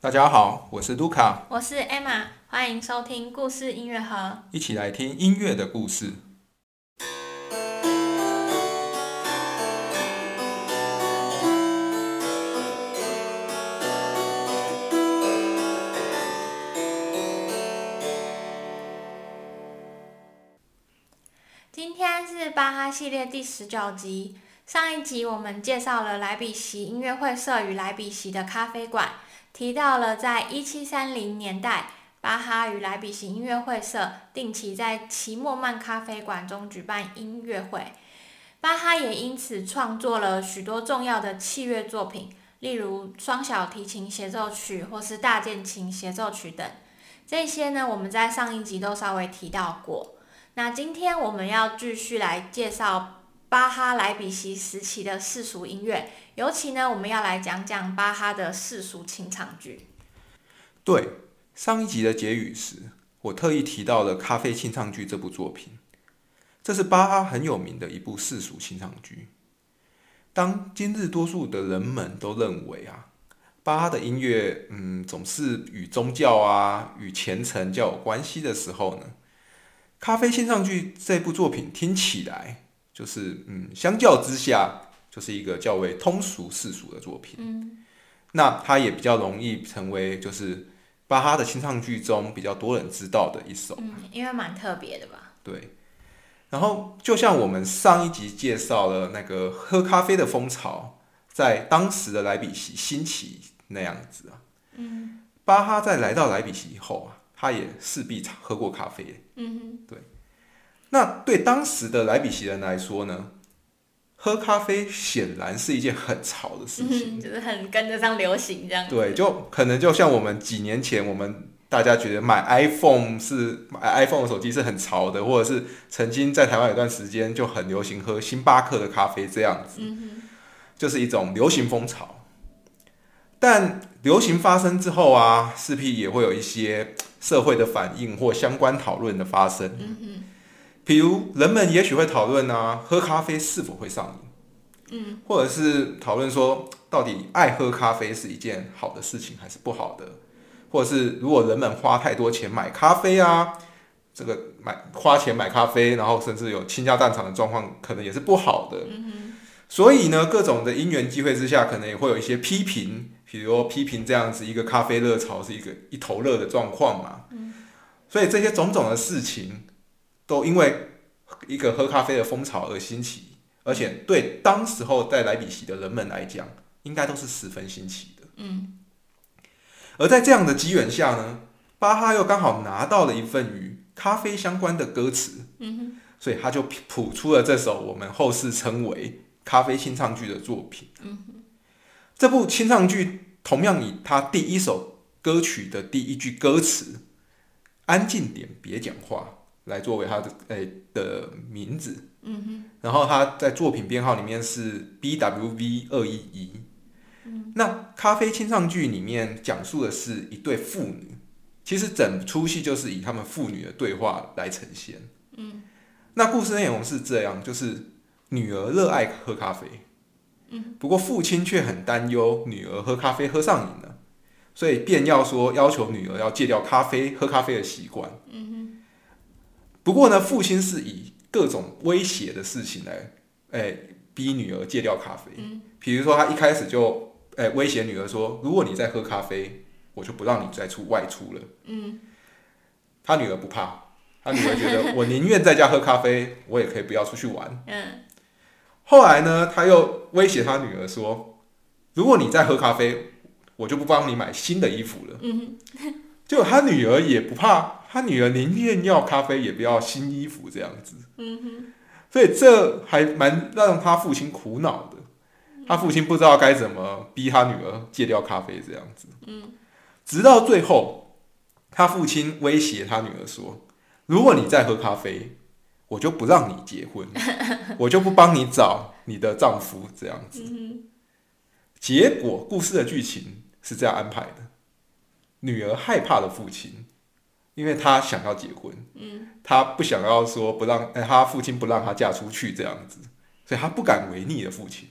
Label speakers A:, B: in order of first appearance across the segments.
A: 大家好，我是卢卡，
B: 我是 Emma，欢迎收听故事音乐盒。
A: 一起来听音乐的故事。
B: 今天是巴哈系列第十九集。上一集我们介绍了莱比锡音乐会社与莱比锡的咖啡馆，提到了在一七三零年代，巴哈与莱比锡音乐会社定期在齐默曼咖啡馆中举办音乐会。巴哈也因此创作了许多重要的器乐作品，例如双小提琴协奏曲或是大键琴协奏曲等。这些呢，我们在上一集都稍微提到过。那今天我们要继续来介绍。巴哈莱比锡时期的世俗音乐，尤其呢，我们要来讲讲巴哈的世俗清唱剧。
A: 对，上一集的结语时，我特意提到了《咖啡清唱剧》这部作品，这是巴哈很有名的一部世俗清唱剧。当今日多数的人们都认为啊，巴哈的音乐，嗯，总是与宗教啊、与虔诚较有关系的时候呢，《咖啡清唱剧》这部作品听起来。就是嗯，相较之下，就是一个较为通俗世俗的作品。
B: 嗯，
A: 那它也比较容易成为就是巴哈的清唱剧中比较多人知道的一首。
B: 嗯，因为蛮特别的吧。
A: 对。然后就像我们上一集介绍了那个喝咖啡的风潮在当时的莱比锡兴起那样子啊。
B: 嗯。
A: 巴哈在来到莱比锡以后啊，他也势必喝过咖啡。
B: 嗯哼。
A: 对。那对当时的莱比锡人来说呢，喝咖啡显然是一件很潮的事情，
B: 就是很跟得上流行这样。
A: 对，就可能就像我们几年前，我们大家觉得买 iPhone 是买 iPhone 的手机是很潮的，或者是曾经在台湾有段时间就很流行喝星巴克的咖啡这样子，就是一种流行风潮。但流行发生之后啊，势必也会有一些社会的反应或相关讨论的发生。比如，人们也许会讨论啊，喝咖啡是否会上
B: 瘾？嗯，
A: 或者是讨论说，到底爱喝咖啡是一件好的事情还是不好的？或者是如果人们花太多钱买咖啡啊，这个买花钱买咖啡，然后甚至有倾家荡产的状况，可能也是不好的。
B: 嗯
A: 所以呢，各种的因缘机会之下，可能也会有一些批评，比如批评这样子一个咖啡热潮是一个一头热的状况嘛。
B: 嗯，
A: 所以这些种种的事情。都因为一个喝咖啡的风潮而兴起，而且对当时候在莱比锡的人们来讲，应该都是十分新奇的。
B: 嗯。
A: 而在这样的机缘下呢，巴哈又刚好拿到了一份与咖啡相关的歌词，
B: 嗯
A: 所以他就谱出了这首我们后世称为咖啡清唱剧的作品。
B: 嗯
A: 这部清唱剧同样以他第一首歌曲的第一句歌词“安静点，别讲话”。来作为他的诶的名字，
B: 嗯哼，
A: 然后他在作品编号里面是 B W V 二一一，
B: 嗯，
A: 那咖啡清唱剧里面讲述的是一对父女，其实整出戏就是以他们父女的对话来呈现，
B: 嗯，
A: 那故事内容是这样，就是女儿热爱喝咖啡，
B: 嗯，
A: 不过父亲却很担忧女儿喝咖啡喝上瘾了，所以便要说要求女儿要戒掉咖啡喝咖啡的习惯，
B: 嗯。哼。
A: 不过呢，父亲是以各种威胁的事情来，哎，逼女儿戒掉咖啡。
B: 嗯，
A: 比如说他一开始就，哎，威胁女儿说，如果你再喝咖啡，我就不让你再出外出了。
B: 嗯，
A: 他女儿不怕，他女儿觉得我宁愿在家喝咖啡，我也可以不要出去玩。
B: 嗯，
A: 后来呢，他又威胁他女儿说，如果你再喝咖啡，我就不帮你买新的衣服了。
B: 嗯，
A: 结果他女儿也不怕。他女儿宁愿要咖啡，也不要新衣服这样子。
B: 嗯哼，
A: 所以这还蛮让他父亲苦恼的。他父亲不知道该怎么逼他女儿戒掉咖啡这样子。
B: 嗯，
A: 直到最后，他父亲威胁他女儿说：“如果你再喝咖啡，我就不让你结婚，我就不帮你找你的丈夫这样子。”结果故事的剧情是这样安排的：女儿害怕了父亲。因为她想要结婚，
B: 嗯，
A: 她不想要说不让，哎，她父亲不让她嫁出去这样子，所以她不敢违逆的父亲。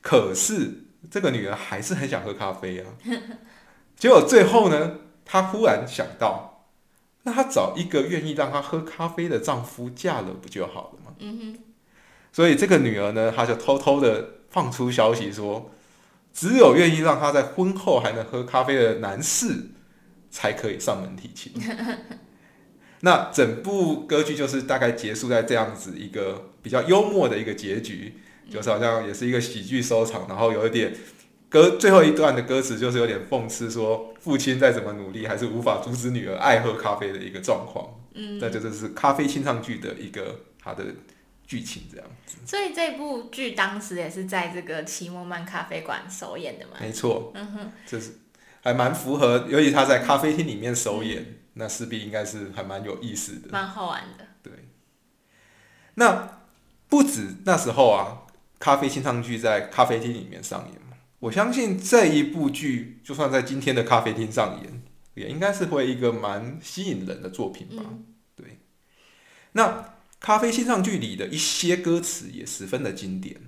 A: 可是这个女儿还是很想喝咖啡啊，结果最后呢，她忽然想到，那她找一个愿意让她喝咖啡的丈夫嫁了不就好了吗？
B: 嗯哼，
A: 所以这个女儿呢，她就偷偷的放出消息说，只有愿意让她在婚后还能喝咖啡的男士，才可以上门提亲。那整部歌剧就是大概结束在这样子一个比较幽默的一个结局，就是好像也是一个喜剧收场，然后有一点歌最后一段的歌词就是有点讽刺说，父亲再怎么努力，还是无法阻止女儿爱喝咖啡的一个状况。
B: 嗯，
A: 那这就是咖啡清唱剧的一个它的剧情这样子。
B: 所以这部剧当时也是在这个奇莫曼咖啡馆首演的嘛。
A: 没错，
B: 嗯哼，
A: 就是还蛮符合，尤其他在咖啡厅里面首演，那势必应该是还蛮有意思的。
B: 蛮好玩的。
A: 对，那不止那时候啊，咖啡清唱剧在咖啡厅里面上演嘛。我相信这一部剧，就算在今天的咖啡厅上演，也应该是会一个蛮吸引人的作品吧。
B: 嗯
A: 对，那咖啡清唱剧里的一些歌词也十分的经典，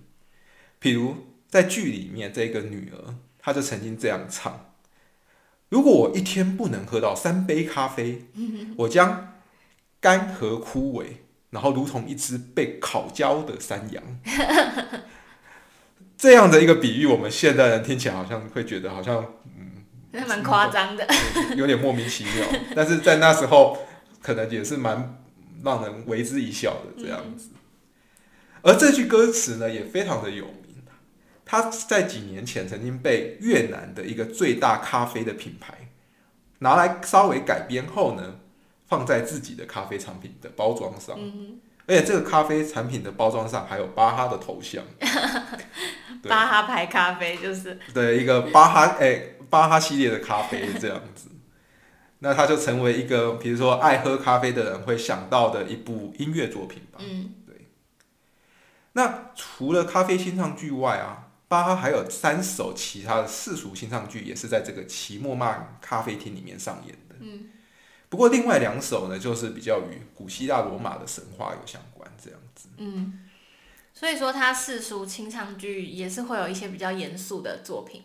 A: 譬如在剧里面，这个女儿她就曾经这样唱：“如果我一天不能喝到三杯咖啡，我将干涸枯萎，然后如同一只被烤焦的山羊。”这样的一个比喻，我们现代人听起来好像会觉得好像
B: 那蛮夸张的。
A: 有点莫名其妙，但是在那时候可能也是蛮让人为之一笑的这样子。而这句歌词呢，也非常的有名，它在几年前曾经被越南的一个最大咖啡的品牌拿来稍微改编后呢，放在自己的咖啡产品的包装上，
B: 嗯
A: 而且这个咖啡产品的包装上还有巴哈的头像。
B: 巴哈牌咖啡就是，
A: 对一个巴哈哎、巴哈系列的咖啡这样子，那它就成为一个比如说爱喝咖啡的人会想到的一部音乐作品吧。
B: 嗯对
A: 那除了咖啡新唱剧外啊，巴哈还有三首其他的世俗清唱剧也是在这个奇莫曼咖啡厅里面上演的。
B: 嗯
A: 不过另外两首呢，就是比较与古希腊罗马的神话有相关这样子。
B: 嗯，所以说他世俗清唱剧也是会有一些比较严肃的作品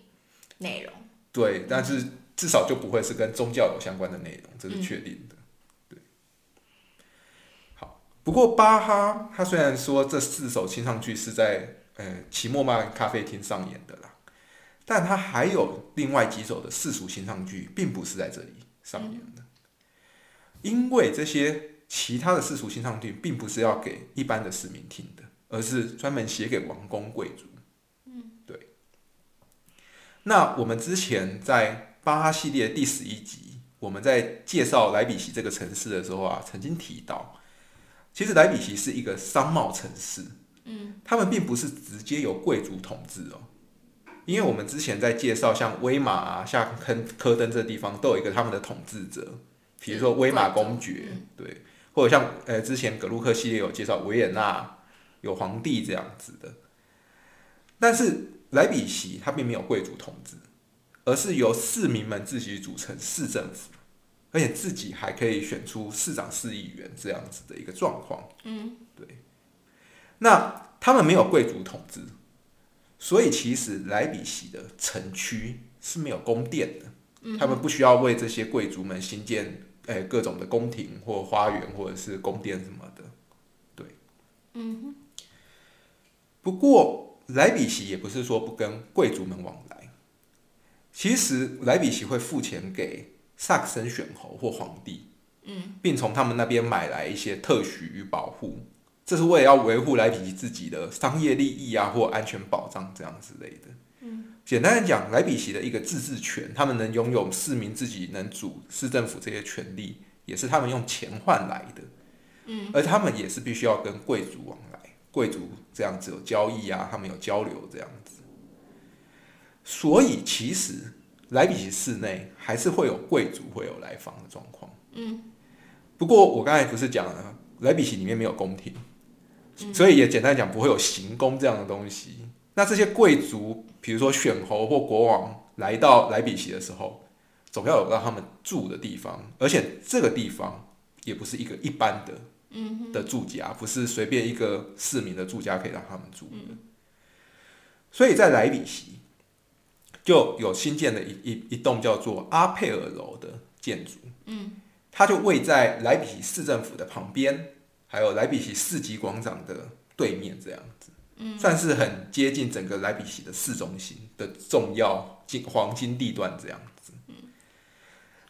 B: 内容。
A: 对，但是至少就不会是跟宗教有相关的内容，这是确定的。对，好，不过巴哈他虽然说这四首清唱剧是在呃奇莫曼咖啡厅上演的啦，但他还有另外几首的世俗新唱剧，并不是在这里上演的，因为这些其他的世俗新唱剧并不是要给一般的市民听的，而是专门写给王公贵族。对。那我们之前在巴哈系列第十一集，我们在介绍莱比锡这个城市的时候啊，曾经提到，其实莱比锡是一个商贸城市，
B: 嗯，
A: 他们并不是直接由贵族统治哦，因为我们之前在介绍像威马啊、像科科登这地方都有一个他们的统治者，比如说威马公爵，对，或者像呃之前格鲁克系列有介绍维也纳有皇帝这样子的，但是莱比锡它并没有贵族统治，而是由市民们自己组成市政府，而且自己还可以选出市长、市议员这样子的一个状况。
B: 嗯，
A: 对。那他们没有贵族统治，所以其实莱比锡的城区是没有宫殿的，他们不需要为这些贵族们新建诶、各种的宫廷或花园或者是宫殿什么的。对，
B: 嗯
A: 不过莱比锡也不是说不跟贵族们往来，其实莱比锡会付钱给萨克森选侯或皇帝，
B: 嗯，
A: 并从他们那边买来一些特许与保护，这是为了要维护莱比锡自己的商业利益啊或安全保障这样之类的。
B: 嗯，
A: 简单的讲，莱比锡的一个自治权，他们能拥有市民自己能主市政府这些权利，也是他们用钱换来的。
B: 嗯，
A: 而他们也是必须要跟贵族往来，贵族这样子有交易啊，他们有交流这样子。所以其实莱比锡市内还是会有贵族会有来访的状况。
B: 嗯，
A: 不过我刚才不是讲了，莱比锡里面没有宫廷，所以也简单讲不会有行宫这样的东西。那这些贵族，比如说选侯或国王来到莱比锡的时候，总要有让他们住的地方，而且这个地方也不是一个一般的
B: 嗯
A: 的住家，不是随便一个市民的住家可以让他们住的。所以在莱比锡，就有新建的一一一栋叫做阿佩尔楼的建筑，嗯，它就位在莱比锡市政府的旁边，还有莱比锡市级广场的对面，这样子，嗯，算是很接近整个莱比锡的市中心的重要金黄金地段这样子。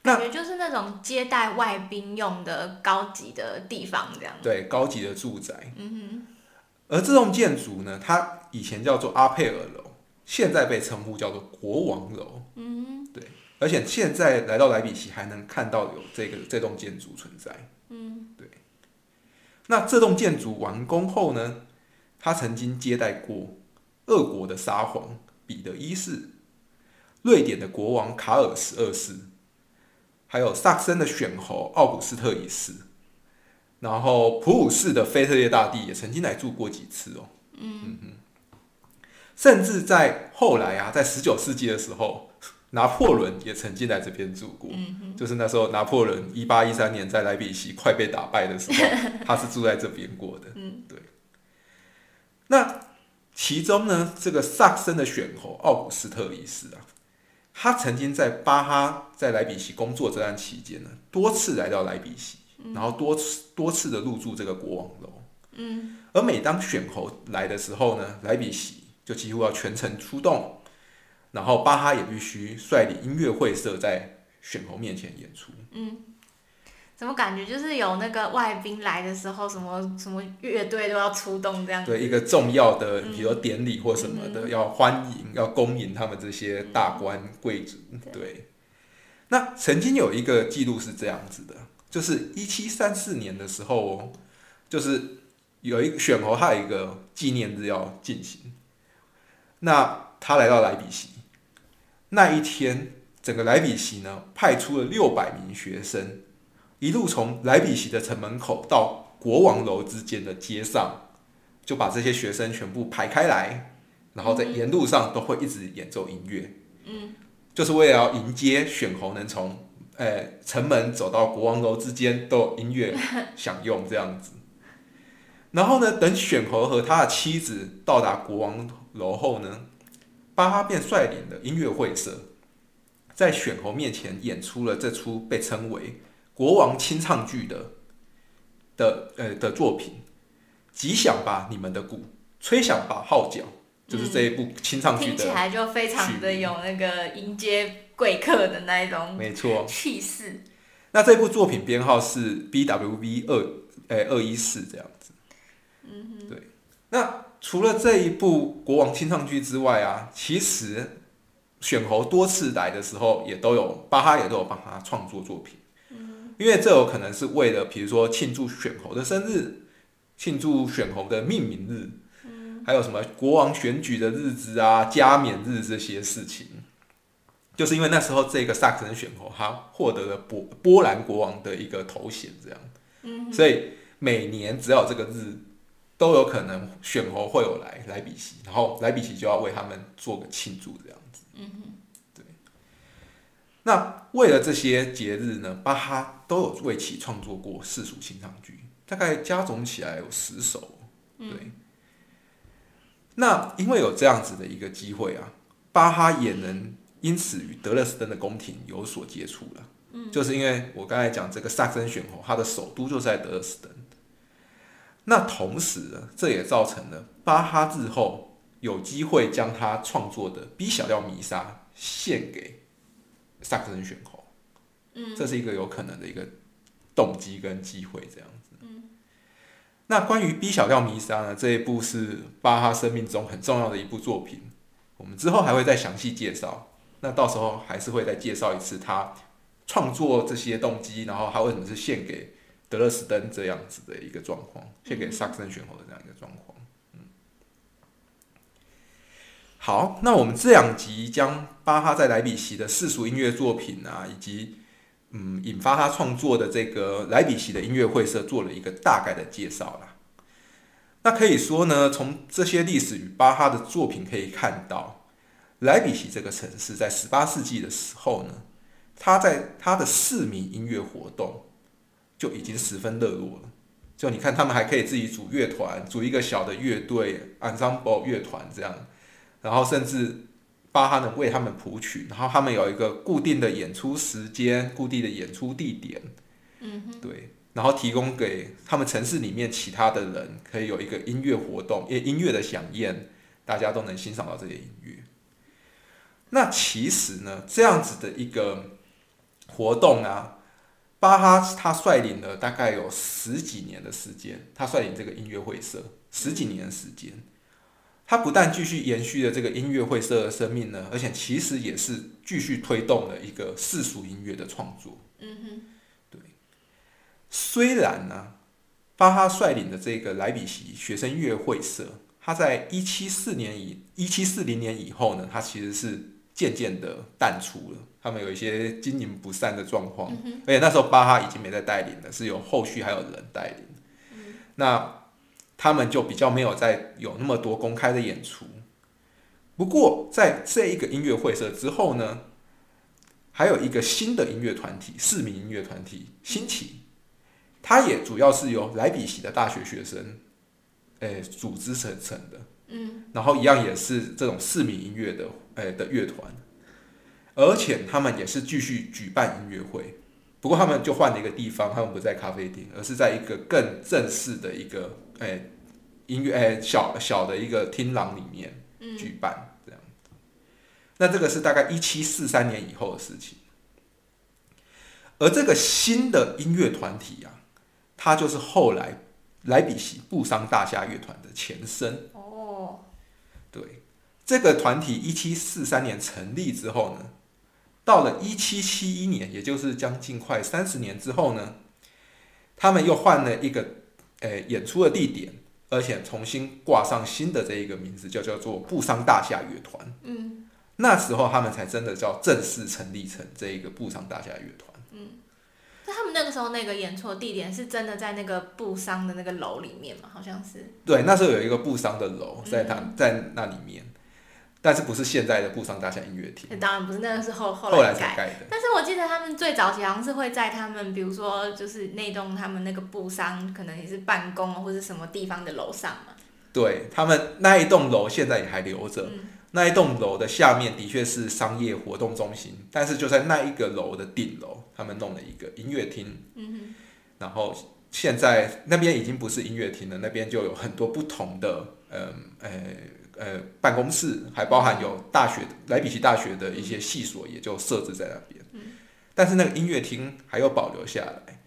A: 那
B: 感觉就是那种接待外宾用的高级的地方，这样。
A: 对，高级的住宅。嗯哼。而这栋建筑呢，它以前叫做阿佩尔楼，现在被称呼叫做国王楼。嗯哼。对，而且现在来到莱比锡还能看到有这个这栋建筑存在。那这栋建筑完工后呢，他曾经接待过俄国的沙皇彼得一世、瑞典的国王卡尔十二世。还有萨克森的选侯奥古斯特一世，然后普鲁士的腓特烈大帝也曾经来住过几次哦。嗯嗯甚至在后来啊，在十九世纪的时候，拿破仑也曾经来这边住过。嗯就是那时候拿破仑一八一三年在莱比锡快被打败的时候，他是住在这边过的。嗯，对。那其中呢，这个萨克森的选侯奥古斯特一世啊。他曾经在巴哈在莱比锡工作这段期间呢，多次来到莱比锡，然后多次多次的入住这个国王楼。嗯，而每当选侯来的时候呢，莱比锡就几乎要全程出动，然后巴哈也必须率领音乐会社在选侯面前演出。嗯。
B: 怎么感觉就是有那个外宾来的时候，什么什么乐队都要出动这样？
A: 对，一个重要的，比如典礼或什么的，要欢迎、要恭迎他们这些大官贵族。对。那曾经有一个记录是这样子的，就是一七三四年的时候哦，就是有一个选侯，他有一个纪念日要进行。那他来到莱比锡，那一天，整个莱比锡呢，派出了六百名学生。一路从莱比锡的城门口到国王楼之间的街上，就把这些学生全部排开来，然后在沿路上都会一直演奏音乐，嗯，就是为了要迎接选侯能从诶城门走到国王楼之间都有音乐享用这样子。然后呢，等选侯和他的妻子到达国王楼后呢，巴哈便率领的音乐会社在选侯面前演出了这出被称为。国王清唱剧的的呃的作品，吉祥吧，你们的鼓，吹响吧，号角，就是这一部清唱剧的。听
B: 起来就非常的有那个迎接贵客的那一种，
A: 没错，
B: 气势。
A: 那这部作品编号是 B W V 二诶二一四这样子。嗯哼。对。那除了这一部国王清唱剧之外啊，其实选侯多次来的时候，也都有巴哈也都有帮他创作作品。因为这有可能是为了，比如说庆祝选侯的生日，庆祝选侯的命名日，还有什么国王选举的日子啊、加冕日这些事情，就是因为那时候这个萨克森选侯他获得了波波兰国王的一个头衔，这样，所以每年只要有这个日，都有可能选侯会有来莱比锡，然后莱比锡就要为他们做个庆祝这样子。那为了这些节日呢，巴哈都有为其创作过四属清唱剧，大概加总起来有十首。对。那因为有这样子的一个机会啊，巴哈也能因此与德勒斯登的宫廷有所接触了。嗯。就是因为我刚才讲这个萨森选侯，他的首都就在德勒斯登。那同时呢，这也造成了巴哈日后有机会将他创作的 B 小调弥撒献给。萨克森选侯，嗯，这是一个有可能的一个动机跟机会，这样子。嗯，那关于 B 小调弥撒呢？这一部是巴哈生命中很重要的一部作品，我们之后还会再详细介绍。那到时候还是会再介绍一次他创作这些动机，然后他为什么是献给德勒斯登这样子的一个状况，献给萨克森选侯的这样一个状况。嗯好，那我们这两集将巴哈在莱比锡的世俗音乐作品啊，以及嗯引发他创作的这个莱比锡的音乐会社做了一个大概的介绍啦。那可以说呢，从这些历史与巴哈的作品可以看到，莱比锡这个城市在十八世纪的时候呢，他在他的市民音乐活动就已经十分热络了。就你看，他们还可以自己组乐团，组一个小的乐队 ensemble 乐团这样。然后甚至巴哈能为他们谱曲，然后他们有一个固定的演出时间、固定的演出地点，
B: 嗯哼，
A: 对，然后提供给他们城市里面其他的人可以有一个音乐活动，音音乐的响宴，大家都能欣赏到这些音乐。那其实呢，这样子的一个活动啊，巴哈他率领了大概有十几年的时间，他率领这个音乐会社十几年的时间。他不但继续延续了这个音乐会社的生命呢，而且其实也是继续推动了一个世俗音乐的创作。
B: 嗯哼，
A: 对。虽然呢，巴哈率领的这个莱比锡学生乐会社，他在一七四年以一七四零年以后呢，他其实是渐渐的淡出了，他们有一些经营不善的状况，而且那时候巴哈已经没在带领了，是由后续还有人带领。那他们就比较没有再有那么多公开的演出。不过，在这一个音乐会社之后呢，还有一个新的音乐团体——市民音乐团体兴起。它也主要是由莱比锡的大学学生，诶、组织成成的。
B: 嗯，
A: 然后一样也是这种市民音乐的，诶、的乐团，而且他们也是继续举办音乐会。不过他们就换了一个地方，他们不在咖啡厅，而是在一个更正式的一个诶、音乐诶、小小的一个厅廊里面举办这样。那这个是大概一七四三年以后的事情。而这个新的音乐团体啊，它就是后来莱比锡布商大厦乐团的前身。
B: 哦，
A: 对，这个团体一七四三年成立之后呢，到了一七七一年，也就是将近快三十年之后呢，他们又换了一个呃演出的地点，而且重新挂上新的这一个名字，就叫做布商大夏乐团。
B: 嗯，
A: 那时候他们才真的叫正式成立成这一个布商大夏乐团。
B: 那他们那个时候那个演出的地点是真的在那个布商的那个楼里面嘛？好像是。
A: 对，那时候有一个布商的楼在它在那里面，但是不是现在的布商大厦音乐厅，
B: 当然不是，那个是后后
A: 后来。才盖的。
B: 但是我记得他们最早期好像是会在他们，比如说就是那栋他们那个布商，可能也是办公或者什么地方的楼上嘛。
A: 对他们那一栋楼现在也还留着，
B: 嗯
A: 那一栋楼的下面的确是商业活动中心，但是就在那一个楼的顶楼，他们弄了一个音乐厅，
B: 嗯
A: 然后现在那边已经不是音乐厅了，那边就有很多不同的，嗯呃呃办公室，还包含有大学莱比锡大学的一些系所，也就设置在那边。但是那个音乐厅还有保留下来，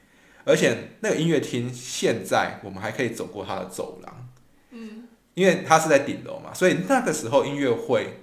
A: 而且那个音乐厅现在我们还可以走过它的走廊。
B: 嗯
A: 因为它是在顶楼嘛，所以那个时候音乐会，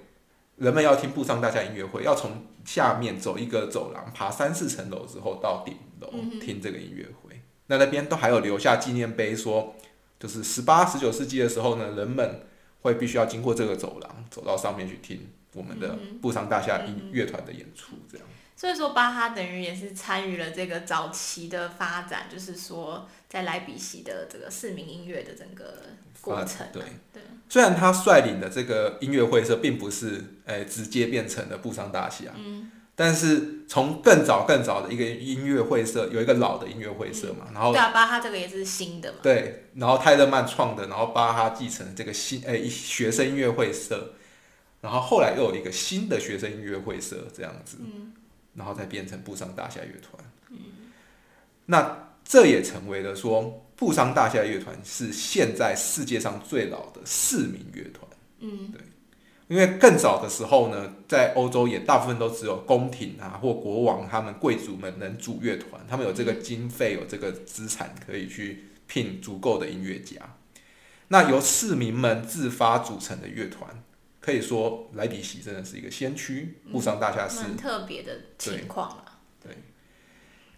A: 人们要听布商大夏音乐会，要从下面走一个走廊，爬三四层楼之后到顶楼听这个音乐会。那那边都还有留下纪念碑，说就是十八、十九世纪的时候呢，人们会必须要经过这个走廊，走到上面去听我们的布商大
B: 厦
A: 乐团的演出，这样。
B: 所以说巴哈等于也是参与了这个早期的发展，就是说在莱比锡的这个市民音乐的整个过程、啊。
A: 对
B: 对，
A: 虽然他率领的这个音乐会社并不是诶、直接变成了布商大夏，
B: 嗯
A: 但是从更早更早的一个音乐会社，有一个老的音乐会社嘛，然后
B: 对啊，巴哈这个也是新的嘛。
A: 对，然后泰勒曼创的，然后巴哈继承这个新诶、学生音乐会社，然后后来又有一个新的学生音乐会社这样子，
B: 嗯
A: 然后再变成布商大厦乐团。那这也成为了说布商大厦乐团是现在世界上最老的市民乐团。
B: 嗯
A: 因为更早的时候呢，在欧洲也大部分都只有宫廷啊或国王他们贵族们能组乐团，他们有这个经费，有这个资产可以去聘足够的音乐家。那由市民们自发组成的乐团，可以说莱比锡真的是一个先驱，布商大夏是。
B: 蛮特别的情况对。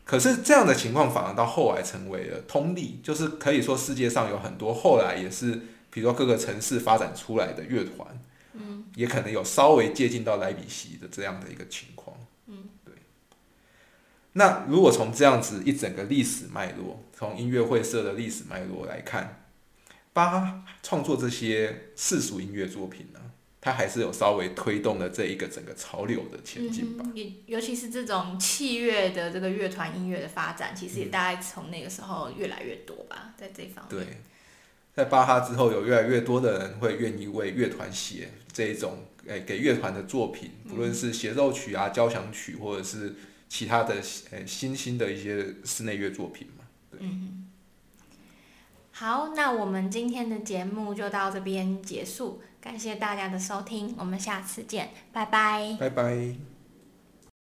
A: 可是这样的情况反而到后来成为了通例，就是可以说世界上有很多后来也是，比如说各个城市发展出来的乐团，
B: 嗯，
A: 也可能有稍微接近到莱比锡的这样的一个情况，
B: 嗯，
A: 对。那如果从这样子一整个历史脉络，从音乐会社的历史脉络来看，巴哈创作这些世俗音乐作品呢，他还是有稍微推动了这一个整个潮流的前进吧。
B: 也尤其是这种器乐的这个乐团音乐的发展，其实也大概从那个时候越来越多吧，在这方面。
A: 对，在巴哈之后，有越来越多的人会愿意为乐团写这一种诶、给乐团的作品，不论是协奏曲啊、交响曲，或者是其他的诶、新兴的一些室内乐作品嘛。
B: 好，那我们今天的节目就到这边结束，感谢大家的收听，我们下次见，拜拜。
A: 拜拜。